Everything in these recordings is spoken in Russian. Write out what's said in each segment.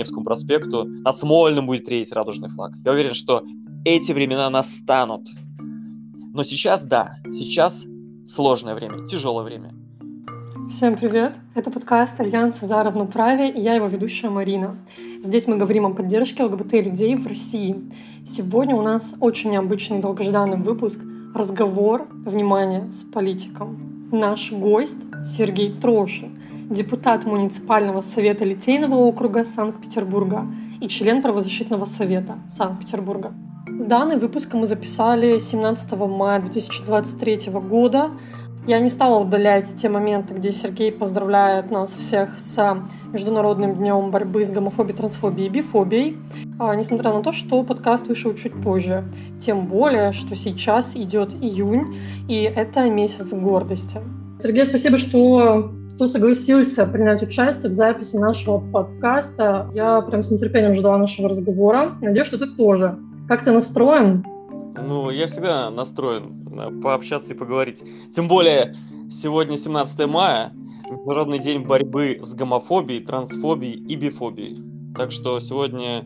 Невскому проспекту, над Смольным будет реять радужный флаг. Я уверен, что эти времена настанут. Но сейчас, да, сейчас сложное время, тяжелое время. Всем привет! Это подкаст Альянса за равноправие, и я его ведущая Марина. Здесь мы говорим о поддержке ЛГБТ-людей в России. Сегодня у нас очень необычный долгожданный выпуск «Разговор, внимание, с политиком». Наш гость Сергей Трошин, депутат муниципального совета Литейного округа Санкт-Петербурга и член правозащитного совета Санкт-Петербурга. Данный выпуск мы записали 17 мая 2023 года. Я не стала удалять те моменты, где Сергей поздравляет нас всех с Международным днем борьбы с гомофобией, трансфобией и бифобией, а, несмотря на то, что подкаст вышел чуть позже. Тем более, что сейчас идет июнь, и это месяц гордости. Сергей, спасибо, что что согласился принять участие в записи нашего подкаста. Я прям с нетерпением ждала нашего разговора. Надеюсь, что ты тоже. Как ты настроен? Ну, я всегда настроен э, пообщаться и поговорить. Тем более, сегодня 17 мая, Международный день борьбы с гомофобией, трансфобией и бифобией. Так что сегодня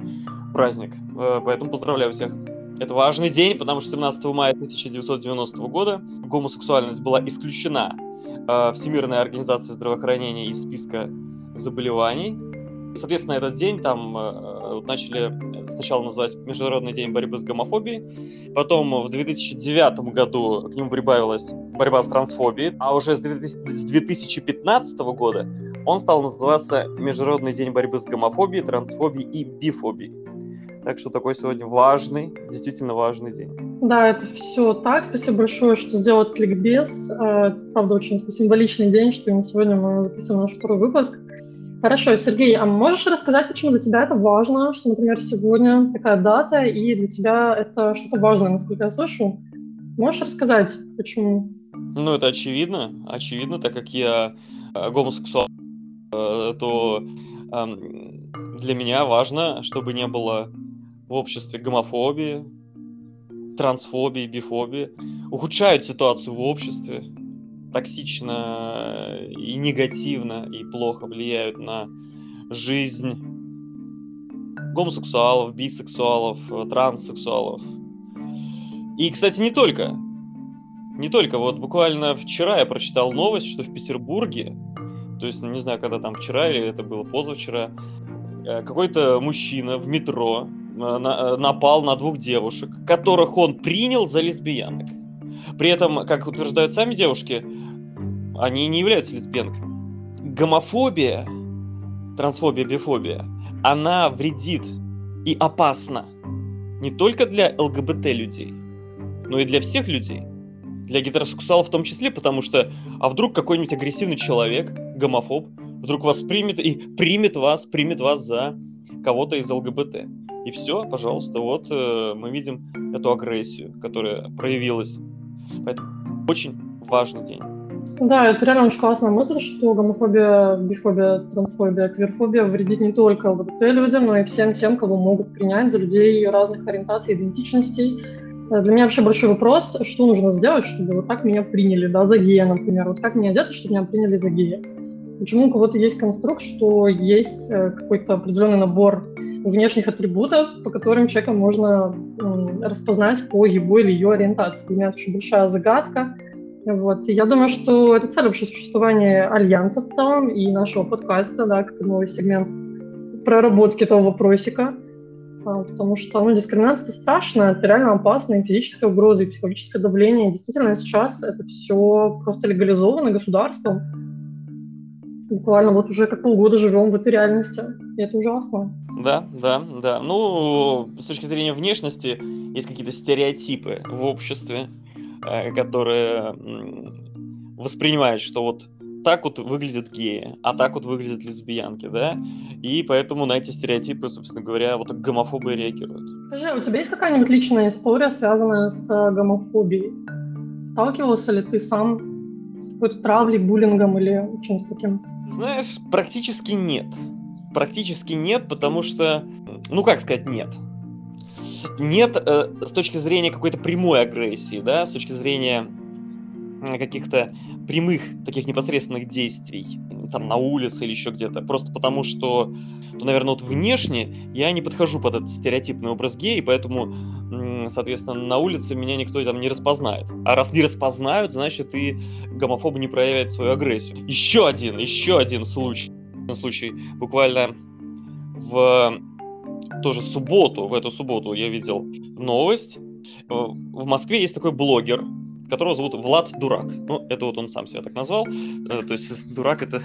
праздник, э, поэтому поздравляю всех. Это важный день, потому что 17 мая 1990 года гомосексуальность была исключена Э, Всемирная организация здравоохранения из списка заболеваний. Соответственно, этот день там э, начали сначала называть Международный день борьбы с гомофобией, потом в 2009 году к нему прибавилась борьба с трансфобией, а уже с 2015 года он стал называться Международный день борьбы с гомофобией, трансфобией и бифобией. Так что такой сегодня важный, действительно важный день. Да, это все так. Спасибо большое, что сделал кликбез. Это, правда, очень символичный день, что именно сегодня мы записываем наш второй выпуск. Хорошо, Сергей, а можешь рассказать, почему для тебя это важно, что, например, сегодня такая дата, и для тебя это что-то важное, насколько я слышу? Можешь рассказать, почему? Ну, это очевидно. Очевидно, так как я э, гомосексуал, э, то эм, для меня важно, чтобы не было в обществе гомофобии, трансфобии, бифобии, ухудшают ситуацию в обществе, токсично и негативно и плохо влияют на жизнь гомосексуалов, бисексуалов, транссексуалов. И, кстати, не только. Не только. Вот буквально вчера я прочитал новость, что в Петербурге, то есть, не знаю, когда там вчера или это было позавчера, э, какой-то мужчина в метро напал на двух девушек, которых он принял за лесбиянок. При этом, как утверждают сами девушки, они не являются лесбиянками. Гомофобия, трансфобия, бифобия, она вредит и опасна не только для ЛГБТ людей, но и для всех людей. Для гетеросексуалов в том числе, потому что, а вдруг какой-нибудь агрессивный человек, гомофоб, вдруг вас примет и примет вас, примет вас за кого-то из ЛГБТ. И все, пожалуйста, вот э, мы видим эту агрессию, которая проявилась. Поэтому очень важный день. Да, это реально очень классная мысль, что гомофобия, бифобия, трансфобия, квирфобия вредит не только ЛГБТ-людям, но и всем тем, кого могут принять за людей разных ориентаций, идентичностей. Э, для меня вообще большой вопрос, что нужно сделать, чтобы вот так меня приняли, да, за гея, например. Вот как мне одеться, чтобы меня приняли за гея? Почему у кого-то есть конструкт, что есть э, какой-то определенный набор внешних атрибутов, по которым человека можно распознать по его или ее ориентации. Для меня это очень большая загадка. Вот. И я думаю, что это цель вообще существования Альянса в целом и нашего подкаста, да, как новый сегмент проработки этого вопросика. А, потому что ну, дискриминация это страшно, это реально опасно, и физическая угроза, и психологическое давление. Действительно, сейчас это все просто легализовано государством. Буквально вот уже как полгода живем в этой реальности, и это ужасно. Да, да, да. Ну, с точки зрения внешности, есть какие-то стереотипы в обществе, э, которые воспринимают, что вот так вот выглядят геи, а так вот выглядят лесбиянки, да? И поэтому на эти стереотипы, собственно говоря, вот гомофобы реагируют. Скажи, а у тебя есть какая-нибудь личная история, связанная с гомофобией? Сталкивался ли ты сам с какой-то травлей, буллингом или чем-то таким? Знаешь, практически нет. Практически нет, потому что, ну как сказать нет? Нет э, с точки зрения какой-то прямой агрессии, да, с точки зрения каких-то прямых таких непосредственных действий. там на улице или еще где-то, просто потому что, ну, наверное, вот внешне я не подхожу под этот стереотипный образ гея, и поэтому, соответственно, на улице меня никто там не распознает. А раз не распознают, значит и гомофоб не проявляет свою агрессию. Еще один, еще один случай, случай буквально в тоже субботу, в эту субботу я видел новость. В Москве есть такой блогер, которого зовут Влад Дурак. Ну, это вот он сам себя так назвал. Э, то есть Дурак это,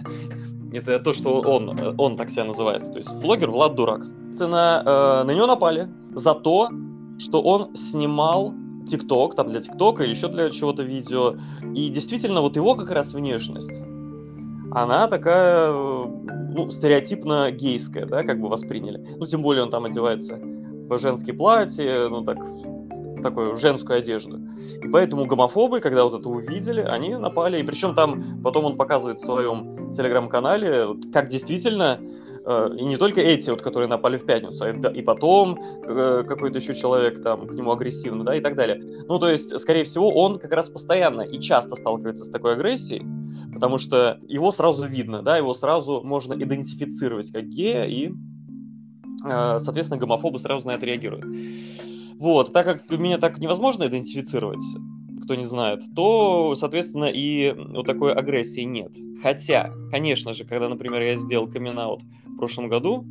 это то, что он, он так себя называет. То есть блогер Влад Дурак. Э, на него напали за то, что он снимал ТикТок, там для ТикТока или еще для чего-то видео. И действительно, вот его как раз внешность, она такая, ну, стереотипно гейская, да, как бы восприняли. Ну, тем более он там одевается в женские платья, ну, так, такую женскую одежду. И поэтому гомофобы, когда вот это увидели, они напали. И причем там потом он показывает в своем телеграм-канале, как действительно э, и не только эти, вот, которые напали в пятницу, а и потом э, какой-то еще человек там к нему агрессивно, да, и так далее. Ну, то есть, скорее всего, он как раз постоянно и часто сталкивается с такой агрессией, потому что его сразу видно, да, его сразу можно идентифицировать как гея, и, э, соответственно, гомофобы сразу на это реагируют. Вот, так как меня так невозможно идентифицировать, кто не знает, то, соответственно, и вот такой агрессии нет. Хотя, конечно же, когда, например, я сделал камин в прошлом году,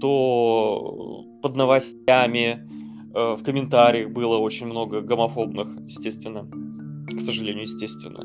то под новостями, э, в комментариях было очень много гомофобных, естественно, к сожалению, естественно,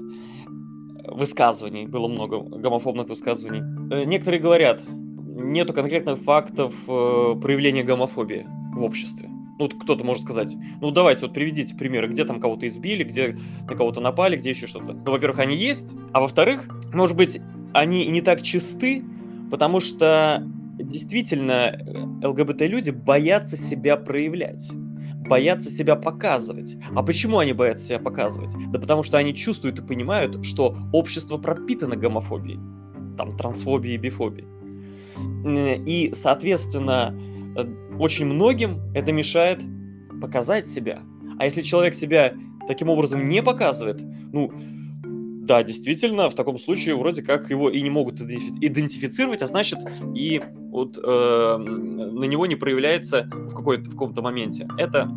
высказываний, было много гомофобных высказываний. Э, некоторые говорят, нету конкретных фактов э, проявления гомофобии в обществе. Ну, кто-то может сказать, ну, давайте вот приведите примеры, где там кого-то избили, где на кого-то напали, где еще что-то. Ну, во-первых, они есть, а во-вторых, может быть, они и не так чисты, потому что действительно э, ЛГБТ-люди боятся себя проявлять боятся себя показывать. А почему они боятся себя показывать? Да потому что они чувствуют и понимают, что общество пропитано гомофобией, там, трансфобией, бифобией. И, соответственно, очень многим это мешает показать себя. А если человек себя таким образом не показывает, ну, да, действительно, в таком случае вроде как его и не могут идентифицировать, а значит и вот э, на него не проявляется в, какой-то, в каком-то моменте. Это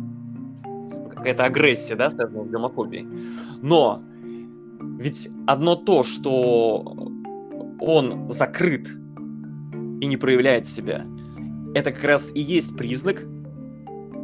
какая-то агрессия, да, связанная с гомофобией. Но ведь одно то, что он закрыт и не проявляет себя, это как раз и есть признак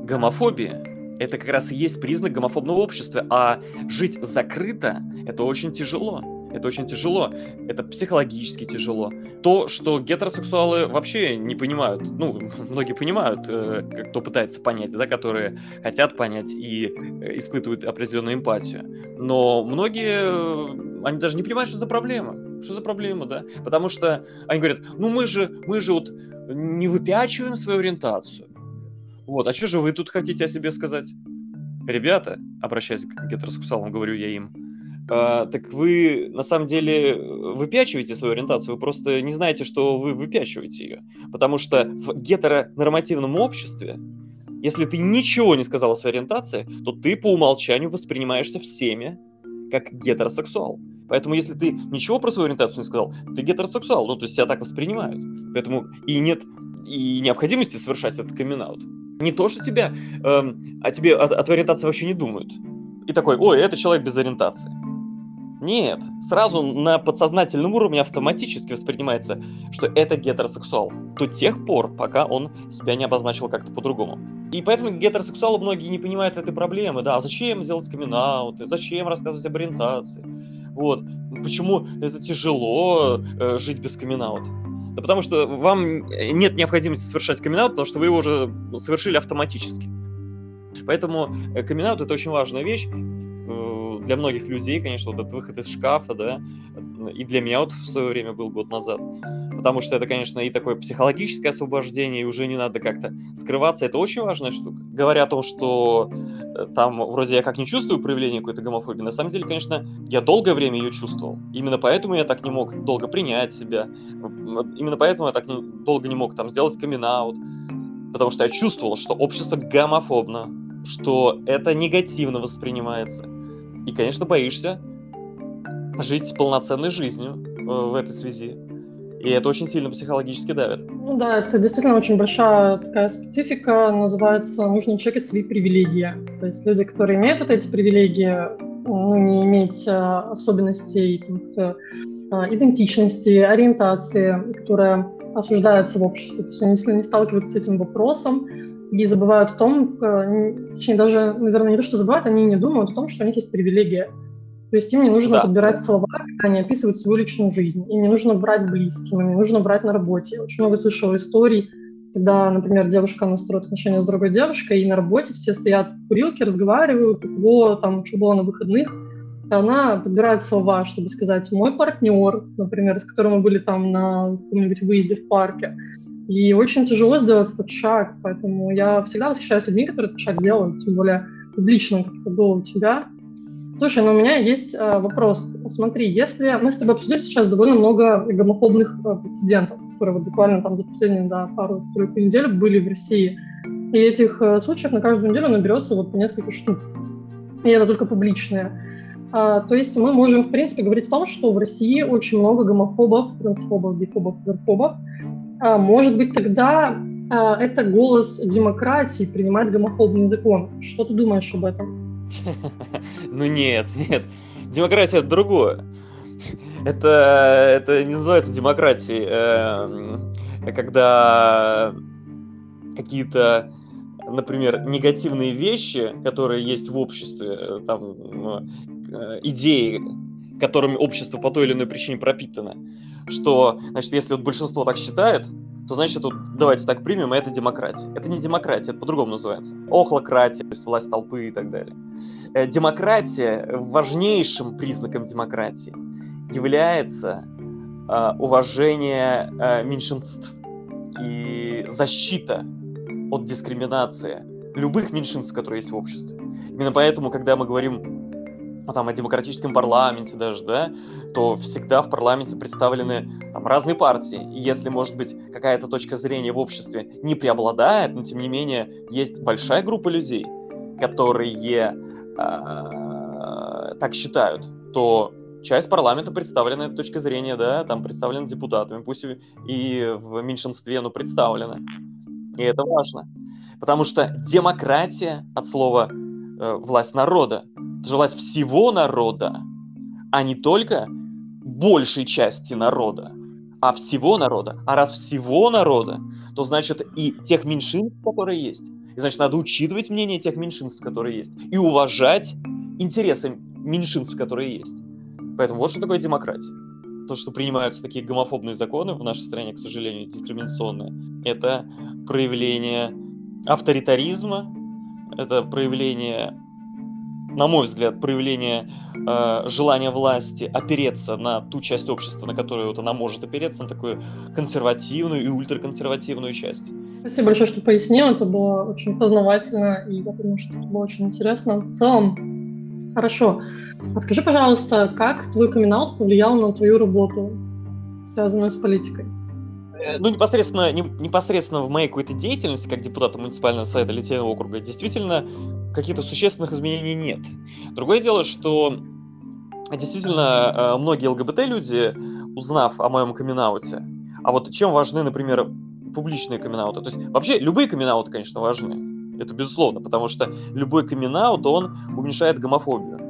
гомофобии. Это как раз и есть признак гомофобного общества. А жить закрыто – это очень тяжело. Это очень тяжело. Это психологически тяжело. То, что гетеросексуалы вообще не понимают. Ну, многие понимают, э, кто пытается понять, да, которые хотят понять и э, испытывают определенную эмпатию. Но многие, э, они даже не понимают, что за проблема. Что за проблема, да? Потому что они говорят, ну мы же, мы же вот не выпячиваем свою ориентацию. Вот, а что же вы тут хотите о себе сказать? Ребята, обращаясь к гетеросексуалам, говорю я им, э, так вы на самом деле выпячиваете свою ориентацию, вы просто не знаете, что вы выпячиваете ее. Потому что в гетеронормативном обществе, если ты ничего не сказал о своей ориентации, то ты по умолчанию воспринимаешься всеми как гетеросексуал. Поэтому, если ты ничего про свою ориентацию не сказал, ты гетеросексуал, ну, то есть тебя так воспринимают. Поэтому и нет и необходимости совершать этот камин -аут. Не то, что тебя, эм, а тебе от, от ориентации вообще не думают. И такой, ой, это человек без ориентации. Нет, сразу на подсознательном уровне автоматически воспринимается, что это гетеросексуал. До тех пор, пока он себя не обозначил как-то по-другому. И поэтому гетеросексуалы многие не понимают этой проблемы. Да, зачем делать камин зачем рассказывать об ориентации? Вот. Почему это тяжело э, жить без камин -аут? Да потому что вам нет необходимости совершать камин потому что вы его уже совершили автоматически. Поэтому э, камин это очень важная вещь э, для многих людей, конечно, вот этот выход из шкафа, да, и для меня вот в свое время был год назад потому что это, конечно, и такое психологическое освобождение, и уже не надо как-то скрываться. Это очень важная штука. Говоря о том, что э, там вроде я как не чувствую проявления какой-то гомофобии, на самом деле, конечно, я долгое время ее чувствовал. Именно поэтому я так не мог долго принять себя. Именно поэтому я так не, долго не мог там сделать камин -аут, потому что я чувствовал, что общество гомофобно, что это негативно воспринимается. И, конечно, боишься жить полноценной жизнью, в этой связи. И это очень сильно психологически давит. Ну да, это действительно очень большая такая специфика, называется «нужно чекать свои привилегии». То есть люди, которые имеют вот эти привилегии, ну, не иметь а, особенностей а, идентичности, ориентации, которые осуждаются в обществе. То есть они, если не сталкиваются с этим вопросом и забывают о том, точнее даже, наверное, не то, что забывают, они не думают о том, что у них есть привилегия. То есть им не нужно да. подбирать слова, когда они описывают свою личную жизнь. Им не нужно брать близким, им не нужно брать на работе. Я очень много слышала историй, когда, например, девушка настроит отношения с другой девушкой, и на работе все стоят в курилке, разговаривают, у кого там что было на выходных, она подбирает слова, чтобы сказать «мой партнер», например, с которым мы были там на каком-нибудь выезде в парке. И очень тяжело сделать этот шаг, поэтому я всегда восхищаюсь людьми, которые этот шаг делают, тем более публично, как это было у тебя. Слушай, но у меня есть э, вопрос. Смотри, если мы с тобой обсудили сейчас довольно много гомофобных э, прецедентов, которые вот буквально там за последние да, пару-тройку недель были в России, и этих э, случаев на каждую неделю наберется вот несколько штук. И это только публичные. А, то есть мы можем, в принципе, говорить о том, что в России очень много гомофобов, трансфобов, бифобов, квирфобов. А, может быть, тогда а, это голос демократии принимать гомофобный закон. Что ты думаешь об этом? Ну нет, нет. Демократия это другое. Это, это не называется демократией. Эм, когда какие-то, например, негативные вещи, которые есть в обществе, э, там, э, идеи, которыми общество по той или иной причине пропитано, что, значит, если вот большинство так считает, то значит, вот, давайте так примем, это демократия. Это не демократия, это по-другому называется. Охлократия, то есть власть толпы и так далее. Э, демократия, важнейшим признаком демократии является э, уважение э, меньшинств и защита от дискриминации любых меньшинств, которые есть в обществе. Именно поэтому, когда мы говорим ну, там, о демократическом парламенте даже, да, то всегда в парламенте представлены там, разные партии. И если, может быть, какая-то точка зрения в обществе не преобладает, но тем не менее есть большая группа людей, которые э, так считают, то часть парламента представлена этой точкой зрения, да, там представлены депутатами, пусть и в меньшинстве, но представлены. И это важно. Потому что демократия от слова э, власть народа жилась всего народа, а не только большей части народа, а всего народа. А раз всего народа, то значит и тех меньшинств, которые есть. И значит, надо учитывать мнение тех меньшинств, которые есть, и уважать интересы меньшинств, которые есть. Поэтому вот что такое демократия. То, что принимаются такие гомофобные законы в нашей стране, к сожалению, дискриминационные, это проявление авторитаризма, это проявление на мой взгляд, проявление э, желания власти опереться на ту часть общества, на которую вот она может опереться, на такую консервативную и ультраконсервативную часть. Спасибо большое, что пояснил. Это было очень познавательно, и я думаю, что это было очень интересно. В целом, хорошо. А скажи, пожалуйста, как твой камин повлиял на твою работу, связанную с политикой? Э, ну, непосредственно, не, непосредственно в моей какой-то деятельности, как депутата муниципального совета Литейного округа, действительно каких-то существенных изменений нет. Другое дело, что действительно э, многие ЛГБТ-люди, узнав о моем камин а вот чем важны, например, публичные камин То есть вообще любые камин конечно, важны. Это безусловно, потому что любой камин он уменьшает гомофобию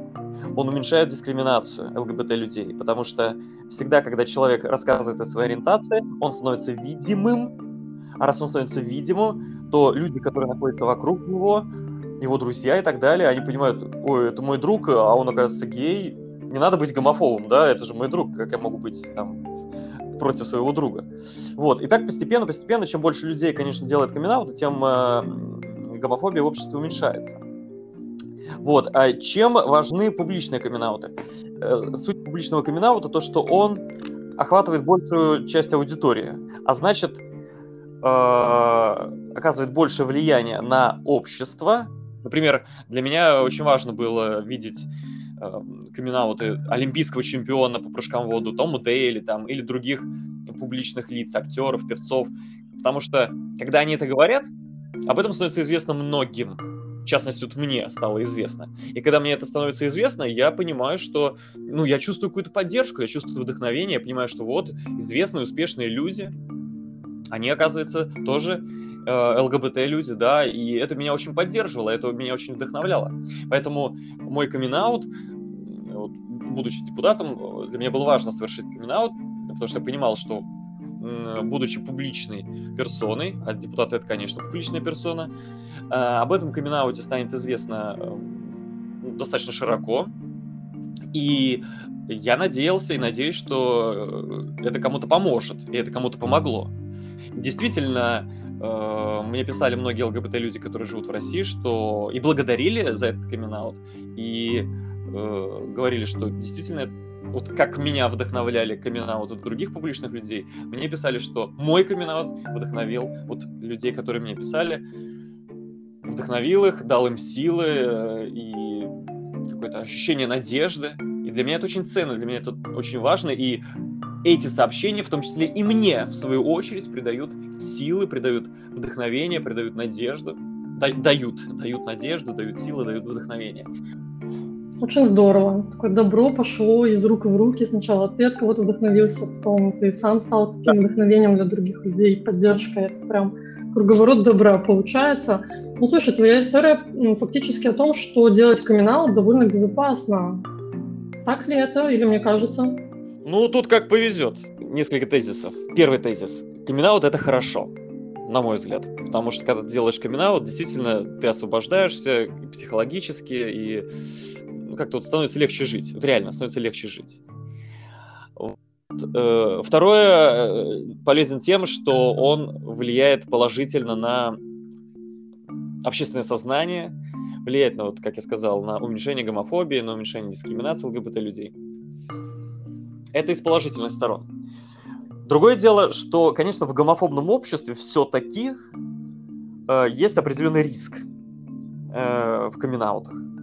он уменьшает дискриминацию ЛГБТ-людей, потому что всегда, когда человек рассказывает о своей ориентации, он становится видимым, а раз он становится видимым, то люди, которые находятся вокруг него, его друзья и так далее, они понимают, ой, это мой друг, а он, оказывается, гей, не надо быть гомофобом, да, это же мой друг, как я могу быть там против своего друга. Вот, и так постепенно, постепенно, чем больше людей, конечно, делает камин тем э, гомофобия в обществе уменьшается. Вот, а чем важны публичные камин э, Суть публичного камин то, что он охватывает большую часть аудитории, а значит, э, оказывает большее влияние на общество, Например, для меня очень важно было видеть э, камин олимпийского чемпиона по прыжкам в воду, Тома Дейли там, или других публичных лиц, актеров, певцов. Потому что, когда они это говорят, об этом становится известно многим. В частности, тут мне стало известно. И когда мне это становится известно, я понимаю, что, ну, я чувствую какую-то поддержку, я чувствую вдохновение, я понимаю, что вот известные, успешные люди, они, оказывается, тоже э, ЛГБТ-люди, да, и это меня очень поддерживало, это меня очень вдохновляло. Поэтому мой камин вот, будучи депутатом, для меня было важно совершить камин потому что я понимал, что будучи публичной персоной, а депутат это, конечно, публичная персона, э, об этом камин станет известно э, достаточно широко, и я надеялся и надеюсь, что это кому-то поможет, и это кому-то помогло. Действительно, э, мне писали многие ЛГБТ-люди, которые живут в России, что и благодарили за этот камин и э, говорили, что действительно это вот как меня вдохновляли камин от других публичных людей, мне писали, что мой камин вдохновил вот людей, которые мне писали, вдохновил их, дал им силы э, и какое-то ощущение надежды. И для меня это очень ценно, для меня это очень важно. И эти сообщения, в том числе и мне, в свою очередь, придают силы, придают вдохновение, придают надежду. дают, дают надежду, дают силы, дают вдохновение. Очень здорово. Такое добро пошло из рук в руки. Сначала ты от кого-то вдохновился, потом ты сам стал таким вдохновением для других людей, поддержкой. Это прям круговорот добра получается. Ну, слушай, твоя история фактически о том, что делать камин довольно безопасно. Так ли это, или мне кажется? Ну, тут как повезет. Несколько тезисов. Первый тезис. камин это хорошо на мой взгляд. Потому что когда ты делаешь камин действительно ты освобождаешься психологически и ну, как-то вот становится легче жить. Вот реально становится легче жить. Вот. Э, второе, э, полезен тем, что он влияет положительно на общественное сознание, влияет на, вот, как я сказал, на уменьшение гомофобии, на уменьшение дискриминации ЛГБТ людей. Это из положительных сторон. Другое дело, что, конечно, в гомофобном обществе все-таки э, есть определенный риск э, в камин -аутах.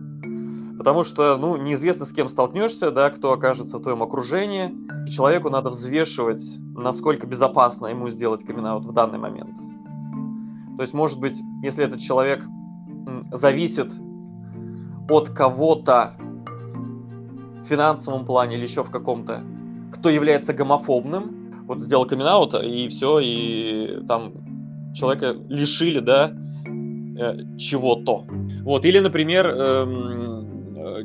Потому что, ну, неизвестно, с кем столкнешься, да, кто окажется в твоем окружении. Человеку надо взвешивать, насколько безопасно ему сделать камин в данный момент. То есть, может быть, если этот человек зависит от кого-то в финансовом плане или еще в каком-то, кто является гомофобным, вот сделал камин и все, и там человека лишили, да, э, чего-то. Вот, или, например, эм,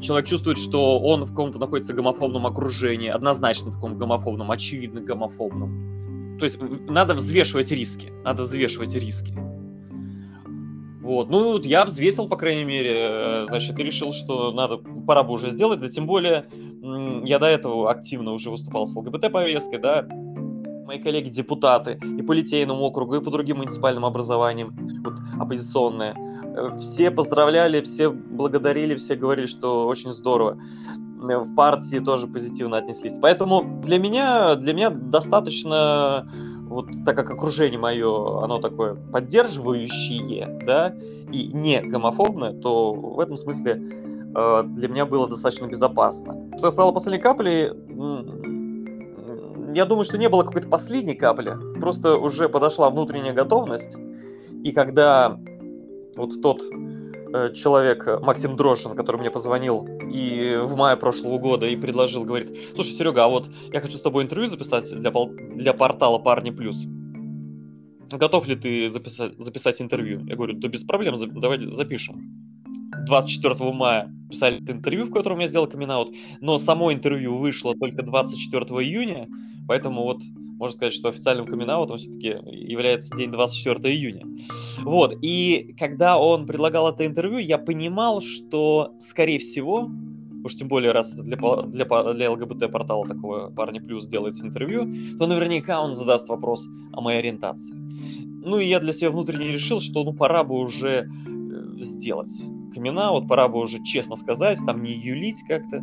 человек чувствует, что он в каком-то находится гомофобном окружении, однозначно таком гомофобном, очевидно гомофобном. То есть надо взвешивать риски, надо взвешивать риски. Вот, ну вот я взвесил, по крайней мере, э, значит, и решил, что надо, пора бы уже сделать, да тем более я до этого активно уже выступал с ЛГБТ-повесткой, да, мои коллеги-депутаты и по Литейному округу, и по другим муниципальным образованиям, вот, оппозиционные, все поздравляли, все благодарили, все говорили, что очень здорово. Э, в партии тоже позитивно отнеслись. Поэтому для меня, для меня достаточно, вот так как окружение мое, оно такое поддерживающее, да, и не гомофобное, то в этом смысле э, для меня было достаточно безопасно. Что стало последней каплей, я думаю, что не было какой-то последней капли, просто уже подошла внутренняя готовность, и когда вот тот э, человек, э, Максим Дрожжин, который мне позвонил и в мае прошлого года и предложил, говорит, слушай, Серега, а вот я хочу с тобой интервью записать для, для портала Парни Плюс. Готов ли ты записать, записать интервью? Я говорю, да без проблем, давай запишем. 24 мая писали интервью, в котором я сделал камин но само интервью вышло только 24 июня, поэтому вот можно сказать, что официальным камин все-таки является день 24 июня. Вот, и когда он предлагал это интервью, я понимал, что, скорее всего, уж тем более, раз для, для, для ЛГБТ-портала такого парня плюс делается интервью, то наверняка он задаст вопрос о моей ориентации. Ну и я для себя внутренне решил, что ну пора бы уже э, сделать камин вот пора бы уже честно сказать, там не юлить как-то,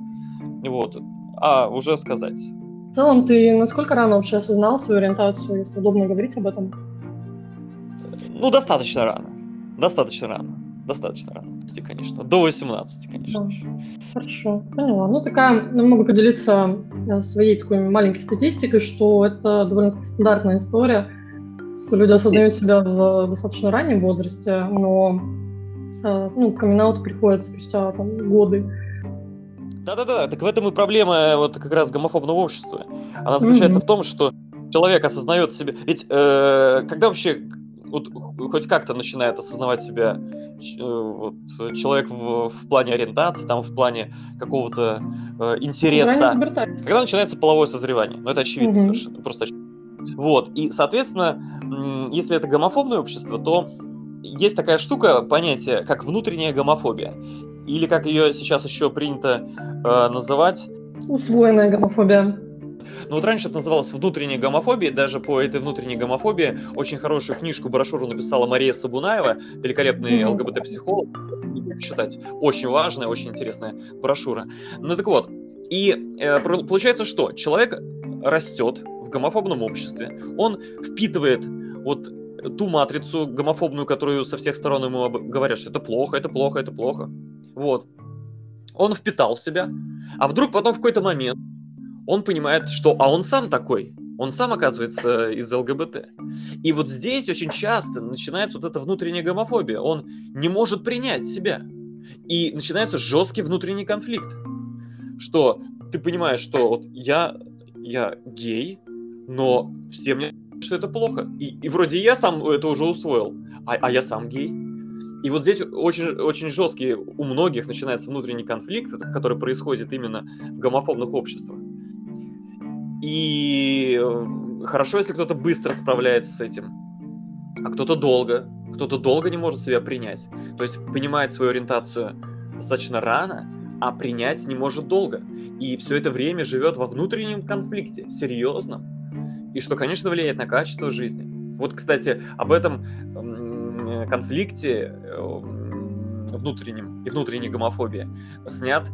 вот, а уже сказать. В целом, ты насколько рано вообще осознал свою ориентацию, если удобно говорить об этом? Ну, достаточно рано. Достаточно рано. Достаточно рано, конечно. До 18, конечно. Да. Хорошо, поняла. Ну, такая, ну, могу поделиться э, своей такой маленькой статистикой, что это довольно-таки стандартная история, что люди осознают себя в достаточно раннем возрасте, но э, ну, камин приходит спустя там, годы. Да-да-да, так в этом и проблема э, вот как раз гомофобного общества. Она заключается mm-hmm. в том, что человек осознает себе... Ведь э, когда вообще вот, хоть как-то начинает осознавать себя э, вот, человек в, в плане ориентации, там, в плане какого-то э, интереса. Когда начинается половое созревание. Ну, это очевидно mm-hmm. совершенно, просто очевидно. Вот, и, соответственно, если это гомофобное общество, то есть такая штука, понятие, как внутренняя гомофобия. Или как ее сейчас еще принято э, называть... Усвоенная гомофобия. Ну вот раньше это называлось внутренней гомофобией, даже по этой внутренней гомофобии очень хорошую книжку, брошюру написала Мария Сабунаева, великолепный mm-hmm. ЛГБТ-психолог, читать. Очень важная, очень интересная брошюра. Ну так вот, и э, получается что? Человек растет в гомофобном обществе, он впитывает вот ту матрицу гомофобную, которую со всех сторон ему говорят, что это плохо, это плохо, это плохо. Вот. Он впитал себя, а вдруг потом в какой-то момент он понимает, что а он сам такой, он сам оказывается из ЛГБТ. И вот здесь очень часто начинается вот эта внутренняя гомофобия. Он не может принять себя. И начинается жесткий внутренний конфликт. Что ты понимаешь, что вот я, я гей, но все мне что это плохо. И, и вроде я сам это уже усвоил, а, а я сам гей. И вот здесь очень, очень жесткий у многих начинается внутренний конфликт, который происходит именно в гомофобных обществах. И э, хорошо, если кто-то быстро справляется с этим, а кто-то долго. Кто-то долго не может себя принять. То есть понимает свою ориентацию достаточно рано, а принять не может долго. И все это время живет во внутреннем конфликте, серьезном. И что, конечно, влияет на качество жизни. Вот, кстати, об этом конфликте внутреннем и внутренней гомофобии снят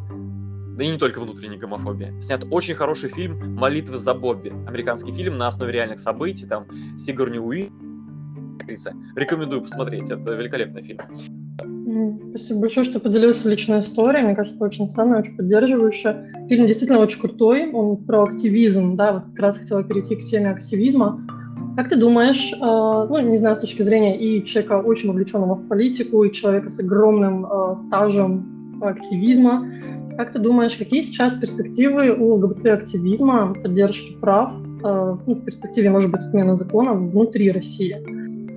да и не только внутренней гомофобии. Снят очень хороший фильм «Молитвы за Бобби». Американский фильм на основе реальных событий. Там Сигарни Уи. Рекомендую посмотреть. Это великолепный фильм. Спасибо большое, что поделился личной историей. Мне кажется, очень ценная, очень поддерживающая. Фильм действительно очень крутой. Он про активизм, да, вот как раз хотела перейти к теме активизма. Как ты думаешь, э, ну, не знаю, с точки зрения и человека, очень вовлеченного в политику, и человека с огромным э, стажем активизма, как ты думаешь, какие сейчас перспективы у ЛГБТ-активизма, поддержки прав, э, ну, в перспективе, может быть, отмены закона внутри России?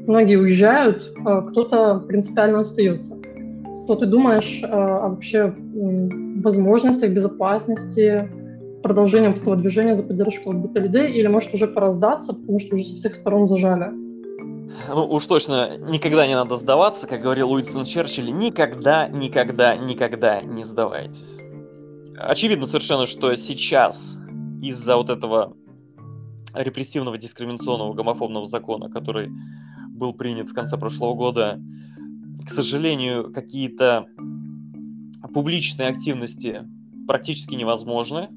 Многие уезжают, кто-то принципиально остается. Что ты думаешь о вообще возможностях безопасности, продолжения вот этого движения за поддержку ЛГБТ-людей, или может уже пора сдаться, потому что уже со всех сторон зажали? Ну, уж точно никогда не надо сдаваться, как говорил Уинстон Черчилль, никогда, никогда, никогда не сдавайтесь. Очевидно совершенно, что сейчас из-за вот этого репрессивного дискриминационного гомофобного закона, который был принят в конце прошлого года, к сожалению, какие-то публичные активности практически невозможны.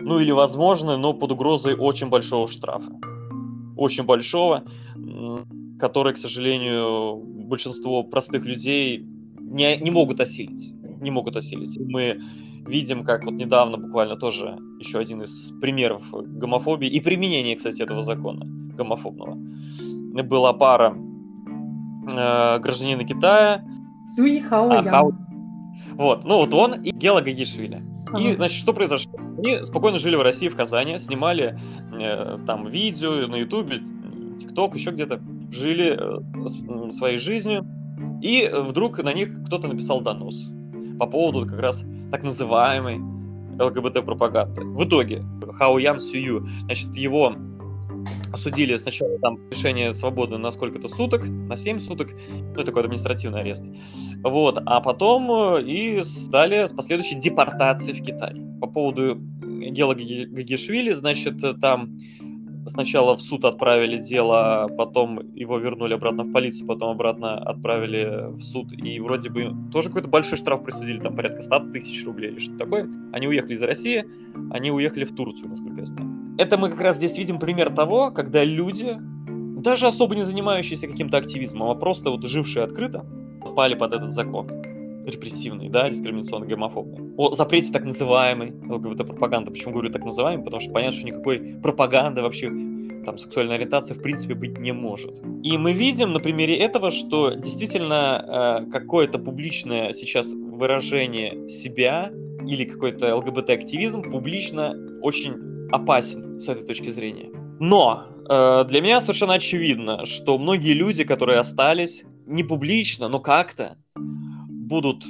Ну или возможны, но под угрозой очень большого штрафа. Очень большого, который, к сожалению, большинство простых людей не, не могут осилить. Не могут осилить. Мы видим, как вот недавно буквально тоже еще один из примеров гомофобии и применения, кстати, этого закона гомофобного. Была пара э, гражданина Китая. Сюи Хао, а, Хао... Вот, ну вот он и Гела Гагишвили. И, значит, что произошло? Они спокойно жили в России, в Казани, снимали э, там видео на Ютубе, ТикТок, еще где-то, жили э, своей жизнью, и вдруг на них кто-то написал донос по поводу как раз так называемой ЛГБТ-пропаганды. В итоге Хао Ян Сюю, значит, его осудили сначала там решение свободы на сколько-то суток, на 7 суток, ну, такой административный арест. Вот, а потом э, и стали с последующей депортацией в Китай. По поводу Гела Гагишвили, значит, там сначала в суд отправили дело, потом его вернули обратно в полицию, потом обратно отправили в суд, и вроде бы тоже какой-то большой штраф присудили, там порядка 100 тысяч рублей или что-то такое. Они уехали из России, они уехали в Турцию, насколько я знаю. Это мы как раз здесь видим пример того, когда люди, даже особо не занимающиеся каким-то активизмом, а просто вот жившие открыто, попали под этот закон. Репрессивной, да, дискриминационной, гомофобной. О запрете так называемой ЛГБТ-пропаганды. Почему говорю так называемой? Потому что понятно, что никакой пропаганды вообще там сексуальной ориентации в принципе быть не может. И мы видим на примере этого, что действительно э, какое-то публичное сейчас выражение себя или какой-то ЛГБТ-активизм публично очень опасен с этой точки зрения. Но э, для меня совершенно очевидно, что многие люди, которые остались, не публично, но как-то будут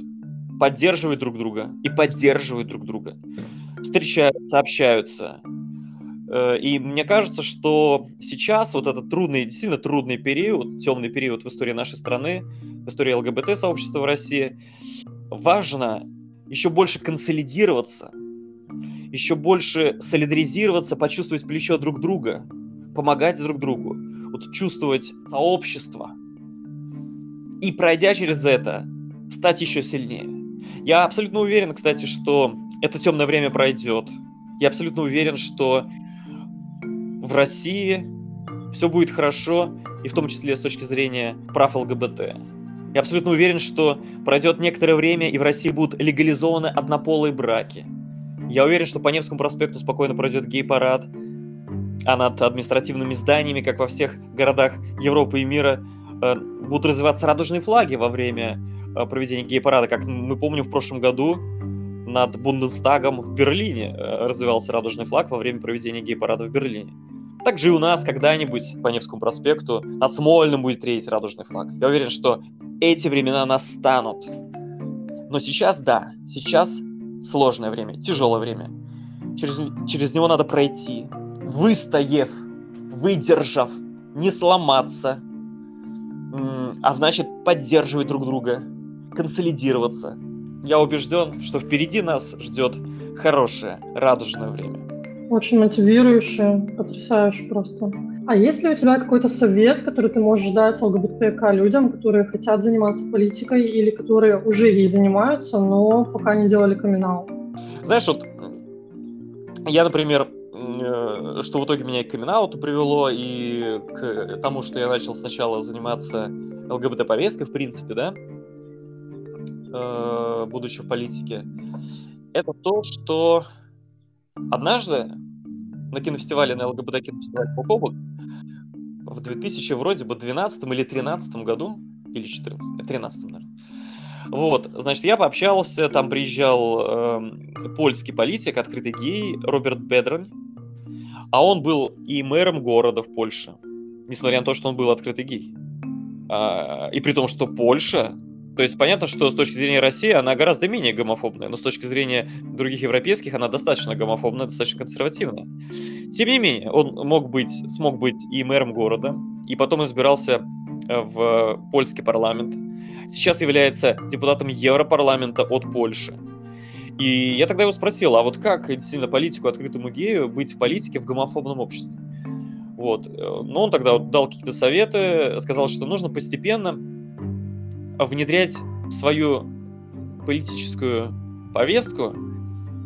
поддерживать друг друга и поддерживать друг друга, встречаются, общаются. Э, и мне кажется, что сейчас вот этот трудный, действительно трудный период, темный период в истории нашей страны, в истории ЛГБТ-сообщества в России, важно еще больше консолидироваться, еще больше солидаризироваться, почувствовать плечо друг друга, помогать друг другу, вот чувствовать сообщество. И пройдя через это, стать еще сильнее. Я абсолютно уверен, кстати, что это темное время пройдет. Я абсолютно уверен, что в России все будет хорошо, и в том числе с точки зрения прав ЛГБТ. Я абсолютно уверен, что пройдет некоторое время, и в России будут легализованы однополые браки. Я уверен, что по Невскому проспекту спокойно пройдет гей-парад, а над административными зданиями, как во всех городах Европы и мира, э, будут развиваться радужные флаги во время проведения гей-парада. Как мы помним, в прошлом году над Бундестагом в Берлине э, развивался радужный флаг во время проведения гей-парада в Берлине. Также и у нас когда-нибудь по Невскому проспекту над Смольным будет реять радужный флаг. Я уверен, что эти времена настанут. Но сейчас, да, сейчас сложное время, тяжелое время. Через, через него надо пройти, выстояв, выдержав, не сломаться, а значит поддерживать друг друга, консолидироваться. Я убежден, что впереди нас ждет хорошее, радужное время. Очень мотивирующе, потрясающе просто. А есть ли у тебя какой-то совет, который ты можешь дать ЛГБТК людям, которые хотят заниматься политикой или которые уже ей занимаются, но пока не делали камин Знаешь, вот я, например, э, что в итоге меня и к камин привело, и к тому, что я начал сначала заниматься ЛГБТ-повесткой, в принципе, да, э, будучи в политике, это то, что Однажды на кинофестивале, на ЛГБТ кинофестивале Кокобок в 2000 вроде бы 12 или 13 году, или 14, 13 наверное, вот, значит, я пообщался, там приезжал э, польский политик, открытый гей, Роберт Бедрон, а он был и мэром города в Польше, несмотря на то, что он был открытый гей. А, и при том, что Польша то есть понятно, что с точки зрения России она гораздо менее гомофобная, но с точки зрения других европейских она достаточно гомофобная, достаточно консервативная. Тем не менее, он мог быть, смог быть и мэром города, и потом избирался э, в польский парламент. Сейчас является депутатом Европарламента от Польши. И я тогда его спросил, а вот как действительно политику открытому гею быть в политике в гомофобном обществе? Вот. Э, но он тогда дал какие-то советы, сказал, что нужно постепенно внедрять свою политическую повестку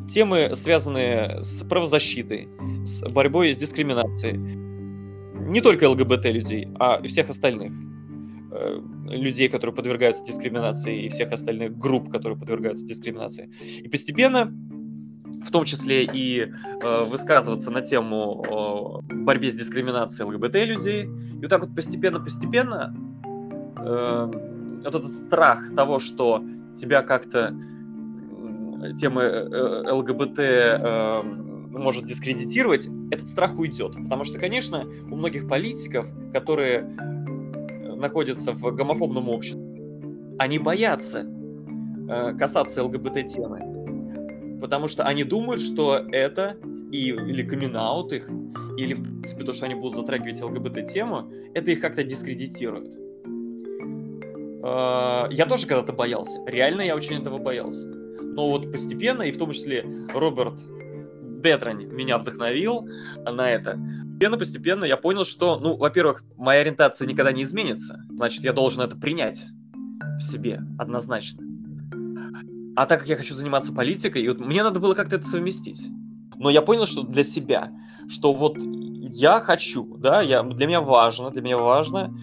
темы, связанные с правозащитой, с борьбой с дискриминацией. Не только ЛГБТ людей, а всех остальных э, людей, которые подвергаются дискриминации, и всех остальных групп, которые подвергаются дискриминации. И постепенно, в том числе и э, высказываться на тему э, борьбы с дискриминацией ЛГБТ людей. И вот так вот постепенно-постепенно вот этот страх того, что тебя как-то тема э, э, ЛГБТ э, может дискредитировать, этот страх уйдет. Потому что, конечно, у многих политиков, которые находятся в гомофобном обществе, они боятся касаться ЛГБТ-темы. Потому что они думают, что это и, или камин их, или, в принципе, то, что они будут затрагивать ЛГБТ-тему, это их как-то дискредитирует. А, я тоже когда-то боялся. Реально я очень этого боялся. Но вот постепенно, и в том числе Роберт Бетрань меня вдохновил на это. Постепенно, постепенно я понял, что, ну, во-первых, моя ориентация никогда не изменится. Значит, я должен это принять в себе однозначно. А так как я хочу заниматься политикой, и вот мне надо было как-то это совместить. Но я понял, что для себя, что вот я хочу, да, я, для меня важно, для меня важно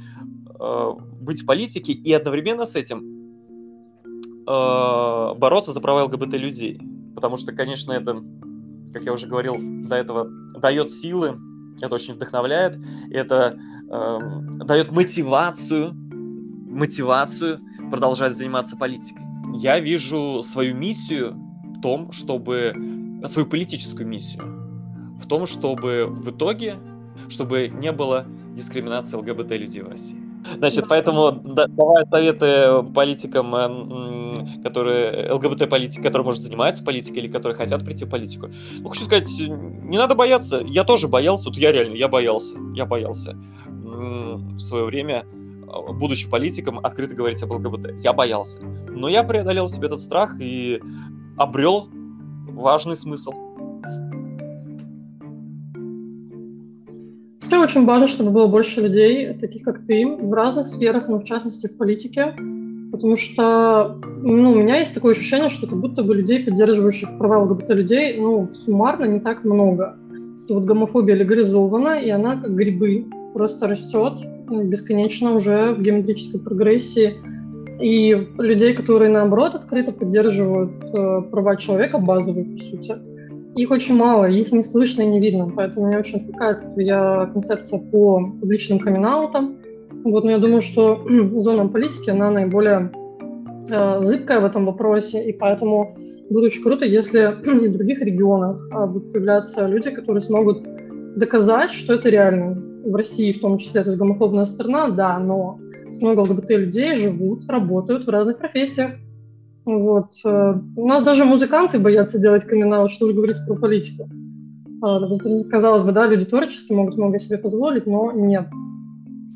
э, быть в политике и одновременно с этим э, бороться за права ЛГБТ людей. Потому что, конечно, это, как я уже говорил до этого, дает силы, это очень вдохновляет, это э, дает мотивацию, мотивацию продолжать заниматься политикой. Я вижу свою миссию в том, чтобы свою политическую миссию в том, чтобы в итоге, чтобы не было дискриминации ЛГБТ людей в России. Значит, поэтому да, давая советы политикам, э, которые ЛГБТ-политики, которые, может, занимаются политикой или которые хотят прийти в политику. Ну, хочу сказать, не надо бояться. Я тоже боялся, вот я реально, я боялся, я боялся в свое время, а, будучи политиком, открыто говорить об ЛГБТ. Я боялся. Но я преодолел себе этот страх и обрел важный смысл. Все очень важно, чтобы было больше людей, таких как ты, в разных сферах, но в частности в политике, потому что ну, у меня есть такое ощущение, что как будто бы людей, поддерживающих права ЛГБТ-людей, ну, суммарно не так много. Что вот гомофобия легализована, и она как грибы просто растет ну, бесконечно уже в геометрической прогрессии. И людей, которые, наоборот, открыто поддерживают э, права человека, базовые, по сути, их очень мало, их не слышно и не видно, поэтому мне очень отвлекается твоя концепция по публичным камин Вот, но я думаю, что зона политики, она наиболее э, зыбкая в этом вопросе, и поэтому будет очень круто, если и в других регионах э, будут появляться люди, которые смогут доказать, что это реально. В России в том числе, это гомофобная страна, да, но много ЛГБТ-людей живут, работают в разных профессиях, вот. Э, у нас даже музыканты боятся делать камин что уж говорить про политику. А, казалось бы, да, люди творческие могут много себе позволить, но нет.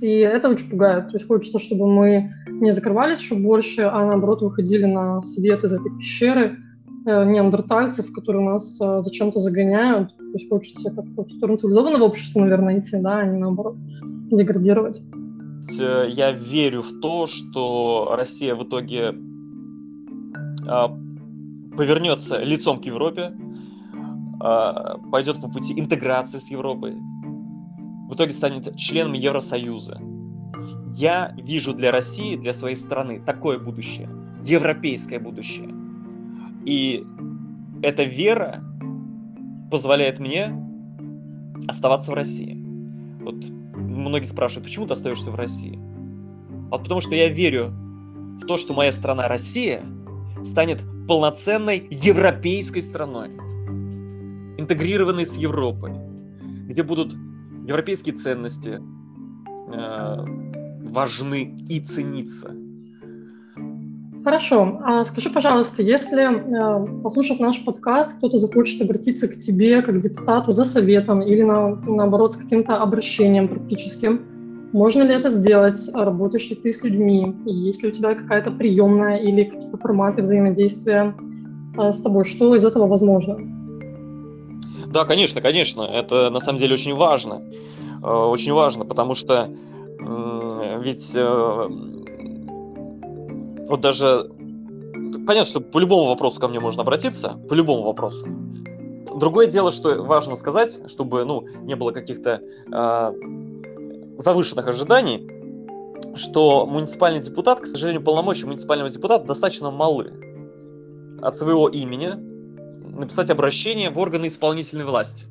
И это очень пугает. То есть хочется, чтобы мы не закрывались еще больше, а наоборот выходили на свет из этой пещеры э, неандертальцев, которые нас э, зачем-то загоняют. То есть хочется как-то в сторону цивилизованного общества, наверное, идти, да, а не наоборот деградировать. Я верю в то, что Россия в итоге повернется лицом к Европе, а, пойдет по пути интеграции с Европой, в итоге станет членом Евросоюза. Я вижу для России, для своей страны такое будущее, европейское будущее. И эта вера позволяет мне оставаться в России. Вот многие спрашивают, почему ты остаешься в России? Вот потому что я верю в то, что моя страна Россия – станет полноценной европейской страной, интегрированной с Европой, где будут европейские ценности э, важны и цениться. Хорошо. А скажи, пожалуйста, если, э, послушав наш подкаст, кто-то захочет обратиться к тебе как депутату за советом или, на, наоборот, с каким-то обращением практическим, можно ли это сделать? Работаешь ли ты с людьми? Есть ли у тебя какая-то приемная или какие-то форматы взаимодействия э, с тобой? Что из этого возможно? Да, конечно, конечно. Это на самом деле очень важно. Э, очень важно, потому что ведь э, вот даже понятно, что по любому вопросу ко мне можно обратиться, по любому вопросу. Другое дело, что важно сказать, чтобы ну, не было каких-то завышенных ожиданий, что муниципальный депутат, к сожалению, полномочия муниципального депутата достаточно малы. От своего имени написать обращение в органы исполнительной власти.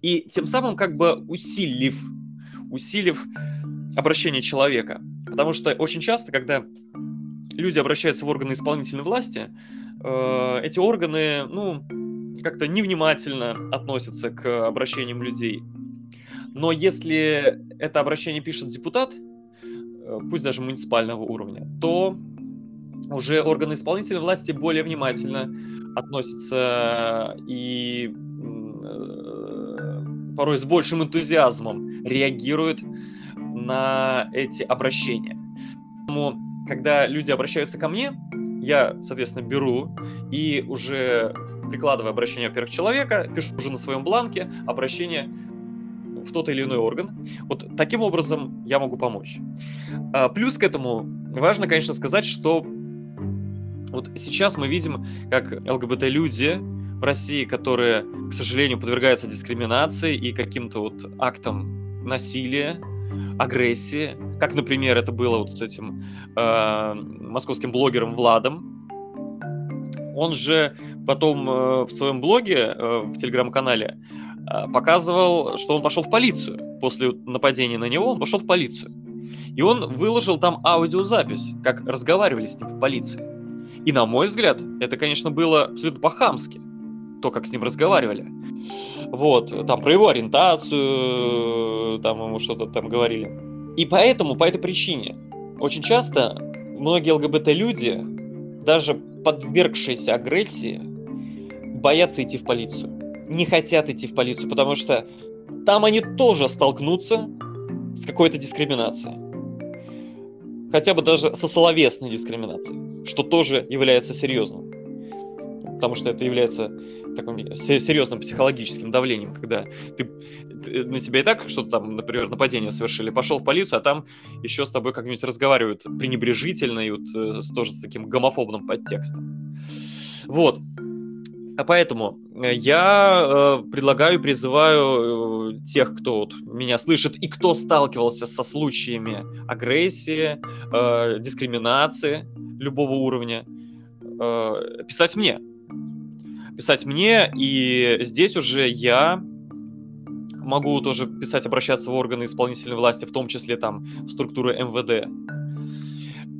И тем самым как бы усилив, усилив обращение человека. Потому что очень часто, когда люди обращаются в органы исполнительной власти, э, эти органы, ну, как-то невнимательно относятся к обращениям людей. Но если это обращение пишет депутат, э, пусть даже муниципального уровня, то уже органы исполнительной власти более внимательно относятся и э, порой с большим энтузиазмом реагируют на эти обращения. Поэтому, когда люди обращаются ко мне, я, соответственно, беру и уже прикладывая обращение, во-первых, человека, пишу уже на своем бланке обращение в тот или иной орган. Вот таким образом я могу помочь. А, плюс к этому важно, конечно, сказать, что вот сейчас мы видим, как ЛГБТ-люди в России, которые, к сожалению, подвергаются дискриминации и каким-то вот актам насилия, агрессии, как, например, это было вот с этим э, московским блогером Владом, Он же потом э, в своем блоге, э, в телеграм-канале, показывал, что он пошел в полицию. После нападения на него он пошел в полицию. И он выложил там аудиозапись, как разговаривали с ним в полиции. И на мой взгляд, это, конечно, было абсолютно по-хамски, то, как с ним разговаривали. Вот, там про его ориентацию, там ему что-то там говорили. И поэтому, по этой причине, очень часто многие ЛГБТ-люди, даже подвергшиеся агрессии, боятся идти в полицию. Не хотят идти в полицию, потому что там они тоже столкнутся с какой-то дискриминацией. Хотя бы даже со словесной дискриминацией, что тоже является серьезным. Потому что это является таким серьезным психологическим давлением, когда ты, на тебя и так что-то там, например, нападение совершили, пошел в полицию, а там еще с тобой как-нибудь разговаривают пренебрежительно и вот э, тоже с таким гомофобным подтекстом. Вот. А поэтому э, я э, предлагаю, призываю э, тех, кто вот меня слышит и кто сталкивался со случаями агрессии, э, дискриминации любого уровня, э, писать мне писать мне, и здесь уже я могу тоже писать, обращаться в органы исполнительной власти, в том числе там в структуры МВД.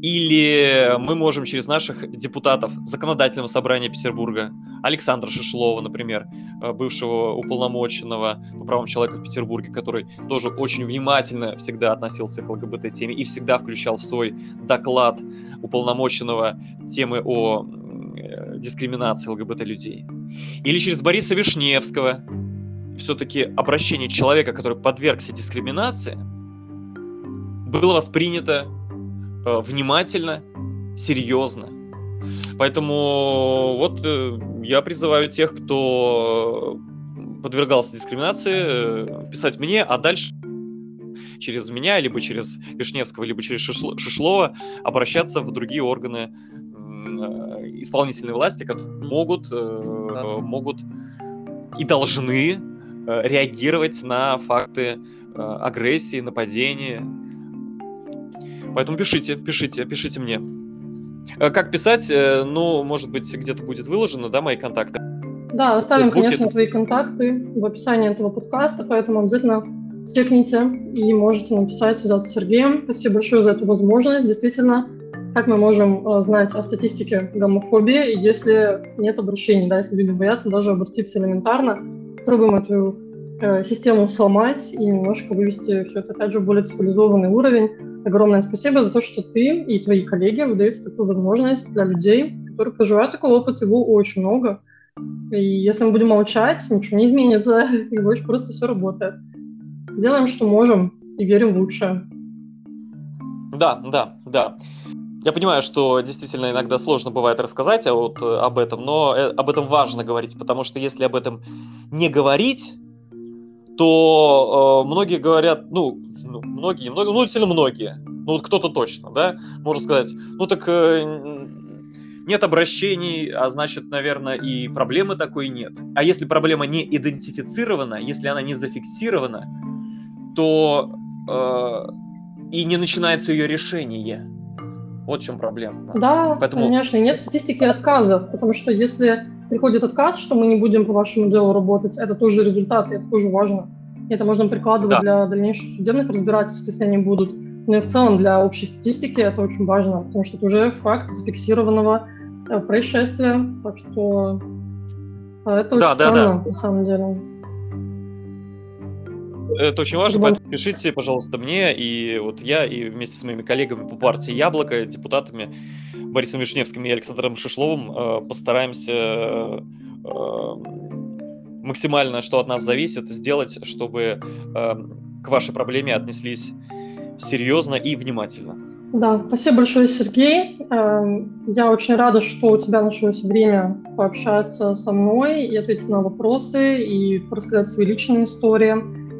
Или мы можем через наших депутатов Законодательного собрания Петербурга, Александра Шишлова, например, э, бывшего уполномоченного по правам человека в Петербурге, который тоже очень внимательно всегда относился к ЛГБТ-теме и всегда включал в свой доклад уполномоченного темы о Э, дискриминации ЛГБТ-людей. Или через Бориса Вишневского, все-таки обращение человека, который подвергся дискриминации, было воспринято э, внимательно, серьезно. Поэтому вот э, я призываю тех, кто подвергался дискриминации, э, писать мне, а дальше через меня, либо через Вишневского, либо через Шишлова обращаться в другие органы исполнительной власти, которые могут, э, могут и должны реагировать на факты агрессии, нападения. Поэтому пишите, пишите, пишите мне. Как писать? Ну, может быть, где-то будет выложено, да, мои контакты? Да, оставим, конечно, твои контакты в описании этого подкаста, поэтому обязательно чекните и можете написать, связаться с Сергеем. Спасибо большое за эту возможность. Действительно, как мы можем э, знать о статистике гомофобии, если нет обращений, да, если люди боятся даже обратиться элементарно, пробуем эту э, систему сломать и немножко вывести все это, опять же, более цивилизованный уровень. Огромное спасибо за то, что ты и твои коллеги выдаете такую возможность для людей, которые проживают такой опыт, его очень много. И если мы будем молчать, ничего не изменится, и очень просто все работает. Делаем, что можем, и верим в лучшее. Да, да, да. Я понимаю, что действительно иногда сложно бывает рассказать вот, э, об этом, но э, об этом важно говорить, потому что если об этом не говорить, то э, многие говорят, ну, многие, много, ну, действительно многие, ну, вот кто-то точно, да, может сказать, ну, так э, нет обращений, а значит, наверное, и проблемы такой нет. А если проблема не идентифицирована, если она не зафиксирована, то э, и не начинается ее решение. Вот в чем проблема. Да, Поэтому... конечно. Нет статистики отказов, потому что если приходит отказ, что мы не будем по вашему делу работать, это тоже результат, и это тоже важно. Это можно прикладывать да. для дальнейших судебных разбирательств, если они будут. Но и в целом для общей статистики это очень важно, потому что это уже факт зафиксированного э, происшествия. Так что э, это очень да, ценно, да, да. на самом деле. Это очень важно, поэтому пишите, пожалуйста, мне, и вот я, и вместе с моими коллегами по партии «Яблоко», депутатами Борисом Вишневским и Александром Шишловым э, постараемся э, максимально, что от нас зависит, сделать, чтобы э, к вашей проблеме отнеслись серьезно и внимательно. Да, спасибо большое, Сергей. Эм, я очень рада, что у тебя нашлось время пообщаться со мной и ответить на вопросы, и рассказать свои личные истории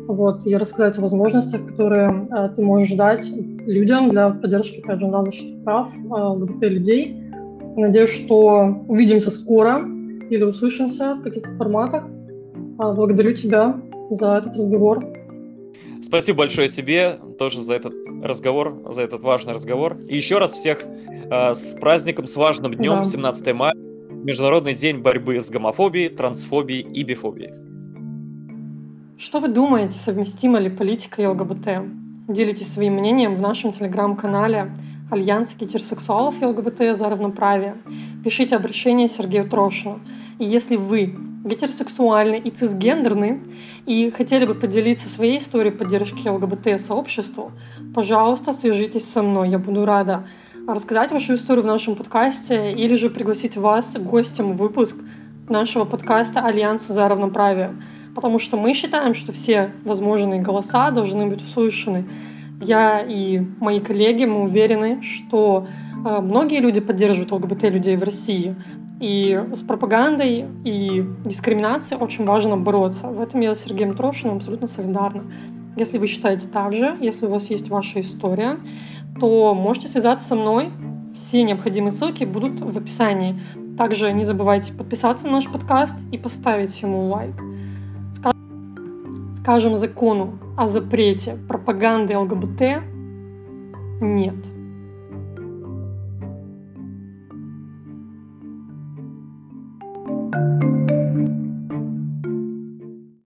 вот, и рассказать о возможностях, которые э, ты можешь дать людям для поддержки, опять же, защиты прав э, ЛГБТ-людей. Надеюсь, что увидимся скоро или услышимся в каких-то форматах. Э, благодарю тебя за этот разговор. Спасибо большое тебе тоже за этот разговор, за этот важный разговор. И еще раз всех э, с праздником, с важным днем, да. 17 мая. Международный день борьбы с гомофобией, трансфобией и бифобией. Что вы думаете, совместима ли политика и ЛГБТ? Делитесь своим мнением в нашем телеграм-канале Альянс гетеросексуалов и ЛГБТ за равноправие. Пишите обращение Сергею Трошину. И если вы гетеросексуальны и цисгендерны и хотели бы поделиться своей историей поддержки ЛГБТ-сообществу, пожалуйста, свяжитесь со мной. Я буду рада рассказать вашу историю в нашем подкасте или же пригласить вас гостем в выпуск нашего подкаста «Альянс за равноправие». Потому что мы считаем, что все возможные голоса должны быть услышаны. Я и мои коллеги, мы уверены, что э, многие люди поддерживают ЛГБТ-людей в России. И с пропагандой и дискриминацией очень важно бороться. В этом я с Сергеем Трошиным абсолютно солидарна. Если вы считаете так же, если у вас есть ваша история, то можете связаться со мной. Все необходимые ссылки будут в описании. Также не забывайте подписаться на наш подкаст и поставить ему лайк. Скажем закону о запрете пропаганды ЛГБТ нет.